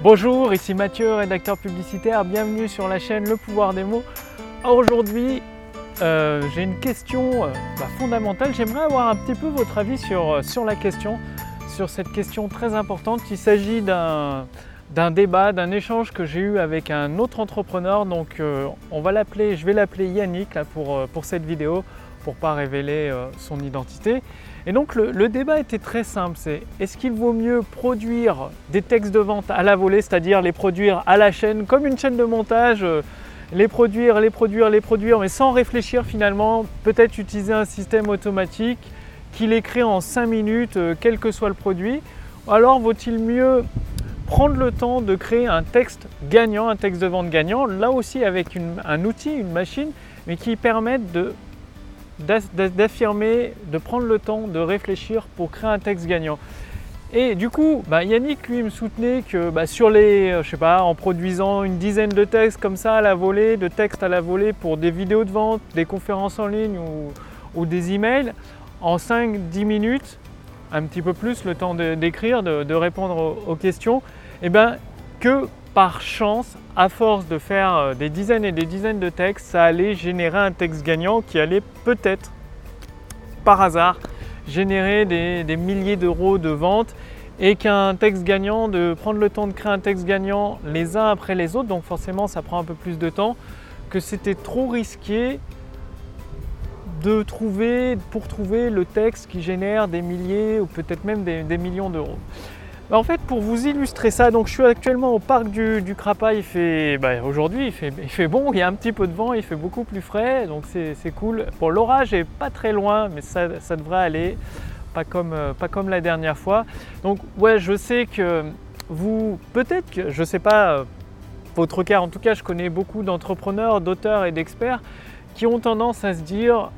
Bonjour, ici Mathieu, rédacteur publicitaire. Bienvenue sur la chaîne Le pouvoir des mots. Aujourd'hui, euh, j'ai une question euh, bah, fondamentale. J'aimerais avoir un petit peu votre avis sur, euh, sur la question, sur cette question très importante. Il s'agit d'un d'un débat, d'un échange que j'ai eu avec un autre entrepreneur. Donc on va l'appeler, je vais l'appeler Yannick pour, pour cette vidéo pour pas révéler son identité. Et donc le, débat était très simple, c'est est-ce qu'il vaut mieux produire des textes de vente à la volée, c'est-à-dire les produire à la chaîne, comme une chaîne de montage, euh, les produire, les produire, les produire, mais sans réfléchir finalement, peut-être utiliser un système automatique qui les crée en 5 minutes, euh, quel que soit le produit, alors vaut-il mieux prendre le temps de créer un texte gagnant, un texte de vente gagnant, là aussi avec un outil, une machine, mais qui permette de d'affirmer, de prendre le temps de réfléchir pour créer un texte gagnant. Et du coup, bah, Yannick, lui, me soutenait que bah, sur les, euh, je sais pas, en produisant une dizaine de textes comme ça à la volée, de textes à la volée pour des vidéos de vente, des conférences en ligne ou, des emails, en 5-10 minutes, un petit peu plus le temps d'écrire, de, répondre aux, questions, et eh ben, que par chance, à force de faire euh, des dizaines et des dizaines de textes, ça allait générer un texte gagnant qui allait peut-être, par hasard, générer des, milliers d'euros de ventes et qu'un texte gagnant, de prendre le temps de créer un texte gagnant les uns après les autres, donc forcément ça prend un peu plus de temps, que c'était trop risqué de trouver, pour trouver le texte qui génère des milliers ou peut-être même des millions d'euros. Bah, en fait, pour vous illustrer ça, donc je suis actuellement au parc du, du Il fait, bah, aujourd'hui, il fait, bon, il y a un petit peu de vent, il fait beaucoup plus frais, donc c'est cool. Bon, l'orage est pas très loin, mais ça, devrait aller, pas comme, euh, pas comme la dernière fois. Donc, ouais, je sais que vous, peut-être que, je sais pas, euh, votre cas, en tout cas, je connais beaucoup d'entrepreneurs, d'auteurs et d'experts qui ont tendance à se dire,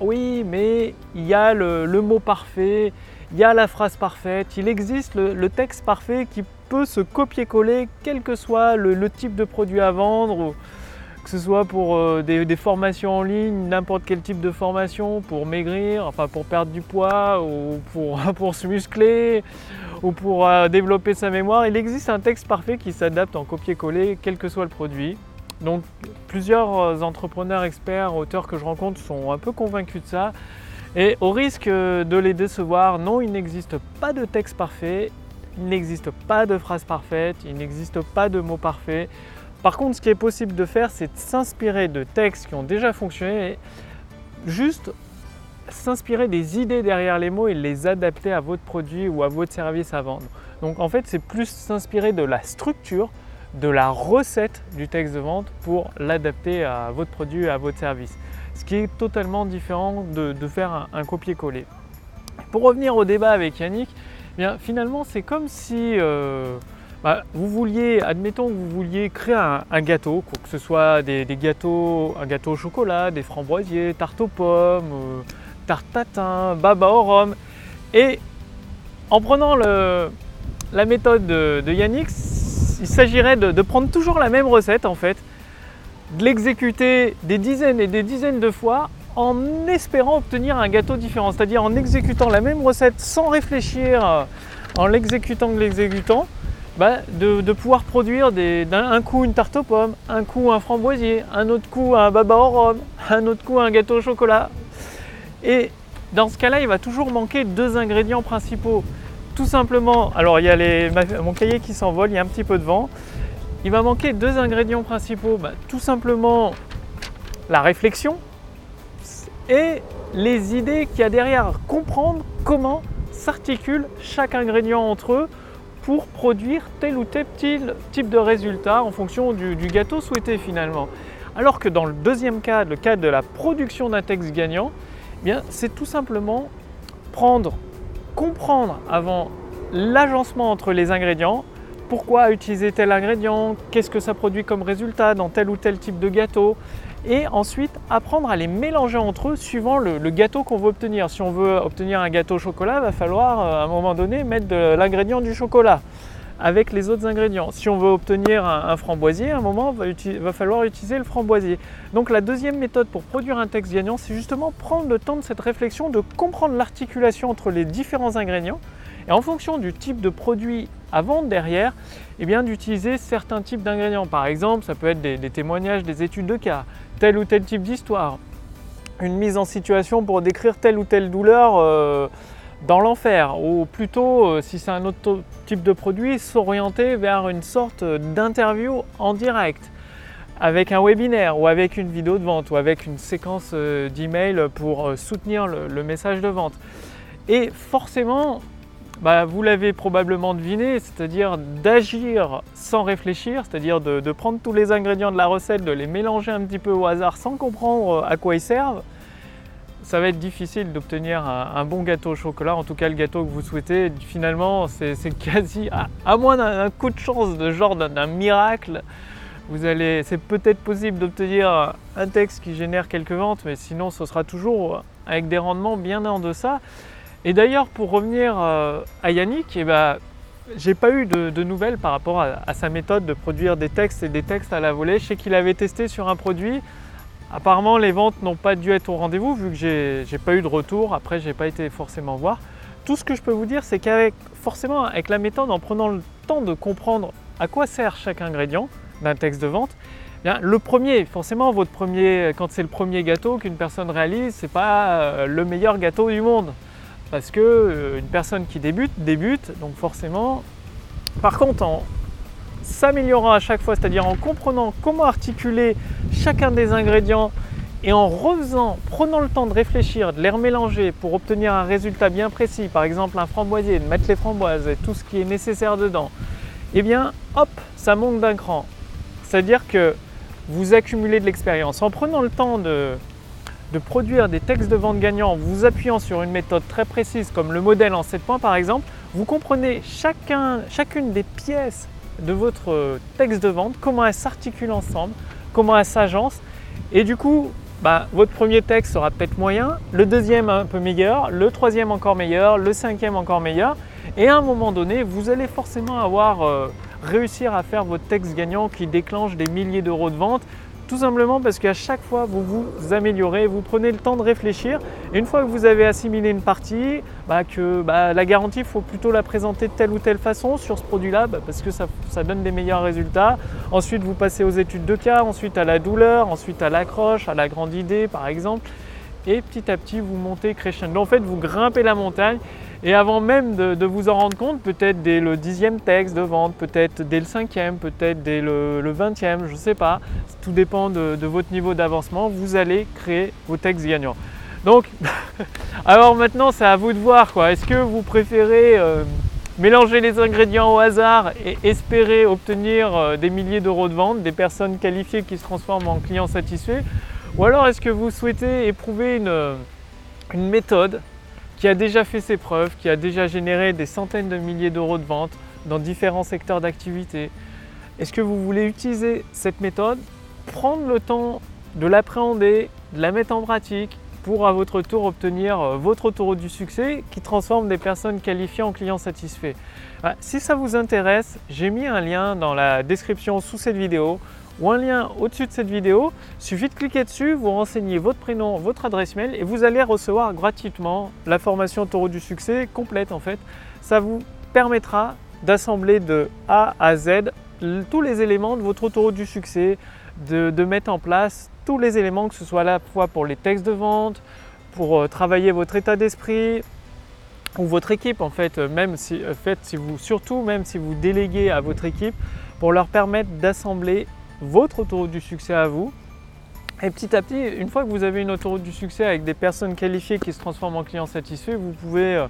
oui, mais il y a le mot parfait il y a la phrase parfaite, il existe le, texte parfait qui peut se copier-coller quel que soit le, type de produit à vendre, que ce soit pour euh, des, formations en ligne, n'importe quel type de formation, pour maigrir, enfin pour perdre du poids, ou pour, se muscler, ou pour euh, développer sa mémoire. Il existe un texte parfait qui s'adapte en copier-coller quel que soit le produit. Donc plusieurs euh, entrepreneurs, experts, auteurs que je rencontre sont un peu convaincus de ça. Et au risque de les décevoir, non, il n'existe pas de texte parfait, il n'existe pas de phrase parfaite, il n'existe pas de mots parfaits. Par contre, ce qui est possible de faire, c'est de s'inspirer de textes qui ont déjà fonctionné et juste s'inspirer des idées derrière les mots et les adapter à votre produit ou à votre service à vendre. Donc en fait, c'est plus s'inspirer de la structure, de la recette du texte de vente pour l'adapter à votre produit à votre service ce qui est totalement différent de, faire un, copier-coller. Pour revenir au débat avec Yannick, eh bien, finalement c'est comme si euh, bah, vous vouliez, admettons que vous vouliez créer un, gâteau, que ce soit des, gâteaux, un gâteau au chocolat, des framboisiers, tarte aux pommes, euh, tarte tatin, baba au rhum, et en prenant la méthode de, Yannick, il s'agirait de prendre toujours la même recette en fait, de l'exécuter des dizaines et des dizaines de fois en espérant obtenir un gâteau différent, c'est-à-dire en exécutant la même recette sans réfléchir, euh, en l'exécutant que l'exécutant, bah, de, pouvoir produire d'un coup une tarte aux pommes, un coup un framboisier, un autre coup un baba au rhum, un autre coup un gâteau au chocolat. Et dans ce cas-là, il va toujours manquer deux ingrédients principaux. Tout simplement, alors il y a mon cahier qui s'envole, il y a un petit peu de vent. Il va manquer deux ingrédients principaux. Bah, tout simplement la réflexion et les idées qu'il y a derrière. Comprendre comment s'articule chaque ingrédient entre eux pour produire tel ou tel type de résultat en fonction du, gâteau souhaité finalement. Alors que dans le deuxième cas, le cas de la production d'un texte gagnant, eh c'est tout simplement prendre, comprendre avant l'agencement entre les ingrédients, pourquoi utiliser tel ingrédient, qu'est-ce que ça produit comme résultat dans tel ou tel type de gâteau, et ensuite apprendre à les mélanger entre eux suivant le, gâteau qu'on veut obtenir. Si on veut obtenir un gâteau au chocolat, il va falloir euh, à un moment donné mettre l'ingrédient du chocolat avec les autres ingrédients. Si on veut obtenir un, framboisier, à un moment, il va, falloir utiliser le framboisier. Donc la deuxième méthode pour produire un texte gagnant, c'est justement prendre le temps de cette réflexion, de comprendre l'articulation entre les différents ingrédients Et en fonction du type de produit à vendre derrière, eh bien d'utiliser certains types d'ingrédients. Par exemple, ça peut être des, témoignages, des études de cas, tel ou tel type d'histoire, une mise en situation pour décrire telle ou telle douleur euh, dans l'enfer, ou plutôt, euh, si c'est un autre type de produit, s'orienter vers une sorte d'interview en direct avec un webinaire ou avec une vidéo de vente ou avec une séquence euh, d'email pour soutenir le, message de vente. Et forcément, bah, vous l'avez probablement deviné, c'est-à-dire d'agir sans réfléchir, c'est-à-dire de, prendre tous les ingrédients de la recette, de les mélanger un petit peu au hasard sans comprendre à quoi ils servent, ça va être difficile d'obtenir un, bon gâteau au chocolat, en tout cas le gâteau que vous souhaitez. Finalement, c'est quasi, à, moins d'un coup de chance, de genre d'un miracle, vous allez, c'est peut-être possible d'obtenir un texte qui génère quelques ventes, mais sinon ce sera toujours avec des rendements bien en deçà. Et d'ailleurs, pour revenir euh, à Yannick, eh ben, j'ai pas eu de, nouvelles par rapport à, sa méthode de produire des textes et des textes à la volée. Je sais qu'il avait testé sur un produit. Apparemment, les ventes n'ont pas dû être au rendez-vous vu que j'ai pas eu de retour. Après, j'ai pas été forcément voir. Tout ce que je peux vous dire, c'est qu'avec forcément avec la méthode, en prenant le temps de comprendre à quoi sert chaque ingrédient d'un texte de vente, eh le premier, forcément, votre premier, quand c'est le premier gâteau qu'une personne réalise, c'est pas euh, le meilleur gâteau du monde parce que euh, une personne qui débute débute, donc forcément. Par contre, en s'améliorant à chaque fois, c'est-à-dire en comprenant comment articuler chacun des ingrédients et en refaisant, prenant le temps de réfléchir, de les remélanger pour obtenir un résultat bien précis, par exemple un framboisier, de mettre les framboises et tout ce qui est nécessaire dedans, eh bien hop, ça monte d'un cran. C'est-à-dire que vous accumulez de l'expérience. En prenant le temps de, de produire des textes de vente gagnants en vous appuyant sur une méthode très précise comme le modèle en 7 points par exemple, vous comprenez chacun, chacune des pièces de votre texte de vente, comment elles s'articulent ensemble, comment elles s'agencent. Et du coup bah, votre premier texte sera peut-être moyen, le deuxième un peu meilleur, le troisième encore meilleur, le cinquième encore meilleur. Et à un moment donné vous allez forcément avoir euh, réussir à faire votre texte gagnant qui déclenche des milliers d'euros de vente tout simplement parce qu'à chaque fois, vous vous améliorez, vous prenez le temps de réfléchir. Et une fois que vous avez assimilé une partie, bah, que bah, la garantie, il faut plutôt la présenter de telle ou telle façon sur ce produit-là, bah, parce que ça, donne des meilleurs résultats. Ensuite, vous passez aux études de cas, ensuite à la douleur, ensuite à l'accroche, à la grande idée, par exemple. Et petit à petit, vous montez crescendo. En fait, vous grimpez la montagne et avant même de, vous en rendre compte, peut-être dès le dixième texte de vente, peut-être dès le cinquième, peut-être dès le, vingtième, je ne sais pas, tout dépend de, votre niveau d'avancement, vous allez créer vos textes gagnants. Donc, alors maintenant, c'est à vous de voir quoi. Est-ce que vous préférez euh, mélanger les ingrédients au hasard et espérer obtenir euh, des milliers d'euros de vente, des personnes qualifiées qui se transforment en clients satisfaits? Ou alors est-ce que vous souhaitez éprouver une méthode qui a déjà fait ses preuves, qui a déjà généré des centaines de milliers d'euros de ventes dans différents secteurs d'activité. Est-ce que vous voulez utiliser cette méthode, prendre le temps de l'appréhender, de la mettre en pratique pour à votre tour obtenir euh, votre autoroute du succès qui transforme des personnes qualifiées en clients satisfaits? Bah, Si ça vous intéresse, j'ai mis un lien dans la description sous cette vidéo ou un lien au-dessus de cette vidéo. Il suffit de cliquer dessus, vous renseignez votre prénom, votre adresse mail et vous allez recevoir gratuitement la formation Taureau du succès complète en fait. Ça vous permettra d'assembler de A à Z tous les éléments de votre taureau du succès, de, mettre en place tous les éléments, que ce soit à la fois pour les textes de vente, pour euh, travailler votre état d'esprit, ou votre équipe en fait, même si, euh, fait, si vous, surtout même si vous déléguez à votre équipe, pour leur permettre d'assembler votre autoroute du succès à vous. Et petit à petit, une fois que vous avez une autoroute du succès avec des personnes qualifiées qui se transforment en clients satisfaits, vous pouvez euh,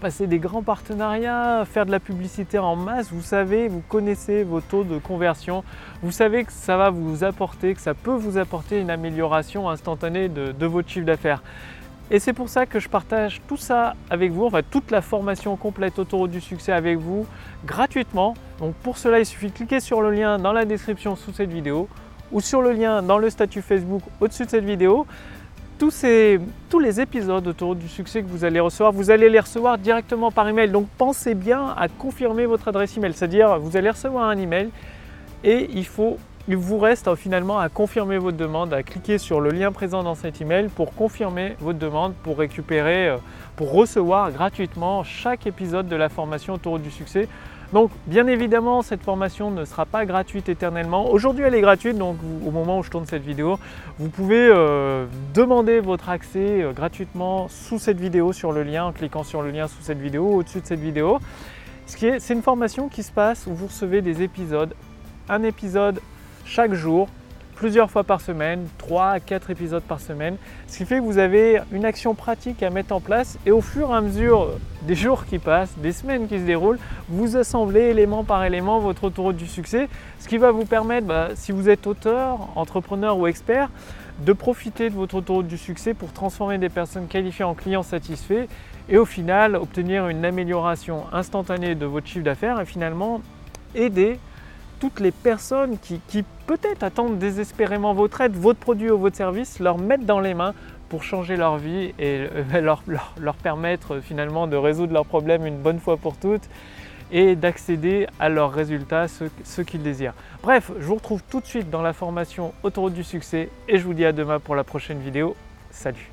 passer des grands partenariats, faire de la publicité en masse. Vous savez, vous connaissez vos taux de conversion. Vous savez que ça va vous apporter, que ça peut vous apporter une amélioration instantanée de, de votre chiffre d'affaires. Et c'est pour ça que je partage tout ça avec vous, enfin toute la formation complète autoroute du succès avec vous gratuitement. Donc pour cela, il suffit de cliquer sur le lien dans la description sous cette vidéo ou sur le lien dans le statut Facebook au-dessus de cette vidéo. Tous, ces, tous les épisodes autoroute du succès que vous allez recevoir, vous allez les recevoir directement par email. Donc pensez bien à confirmer votre adresse email, c'est-à-dire vous allez recevoir un email et il faut il vous reste euh, finalement à confirmer votre demande, à cliquer sur le lien présent dans cet email pour confirmer votre demande, pour récupérer, euh, pour recevoir gratuitement chaque épisode de la formation Autoroute du succès. Donc bien évidemment cette formation ne sera pas gratuite éternellement. Aujourd'hui elle est gratuite donc au moment où je tourne cette vidéo, vous pouvez euh, demander votre accès gratuitement sous cette vidéo sur le lien en cliquant sur le lien sous cette vidéo au-dessus de cette vidéo. C'est une formation qui se passe où vous recevez des épisodes, un épisode chaque jour, plusieurs fois par semaine, 3 à 4 épisodes par semaine, ce qui fait que vous avez une action pratique à mettre en place et au fur et à mesure des jours qui passent, des semaines qui se déroulent, vous assemblez élément par élément votre autoroute du succès, ce qui va vous permettre, bah, si vous êtes auteur, entrepreneur ou expert, de profiter de votre autoroute du succès pour transformer des personnes qualifiées en clients satisfaits et au final obtenir une amélioration instantanée de votre chiffre d'affaires et finalement aider toutes les personnes qui, peut-être attendent désespérément votre aide, votre produit ou votre service, leur mettre dans les mains pour changer leur vie et euh, leur, permettre finalement de résoudre leurs problèmes une bonne fois pour toutes et d'accéder à leurs résultats, ceux qu'ils désirent. Bref, je vous retrouve tout de suite dans la formation Autoroute du succès et je vous dis à demain pour la prochaine vidéo. Salut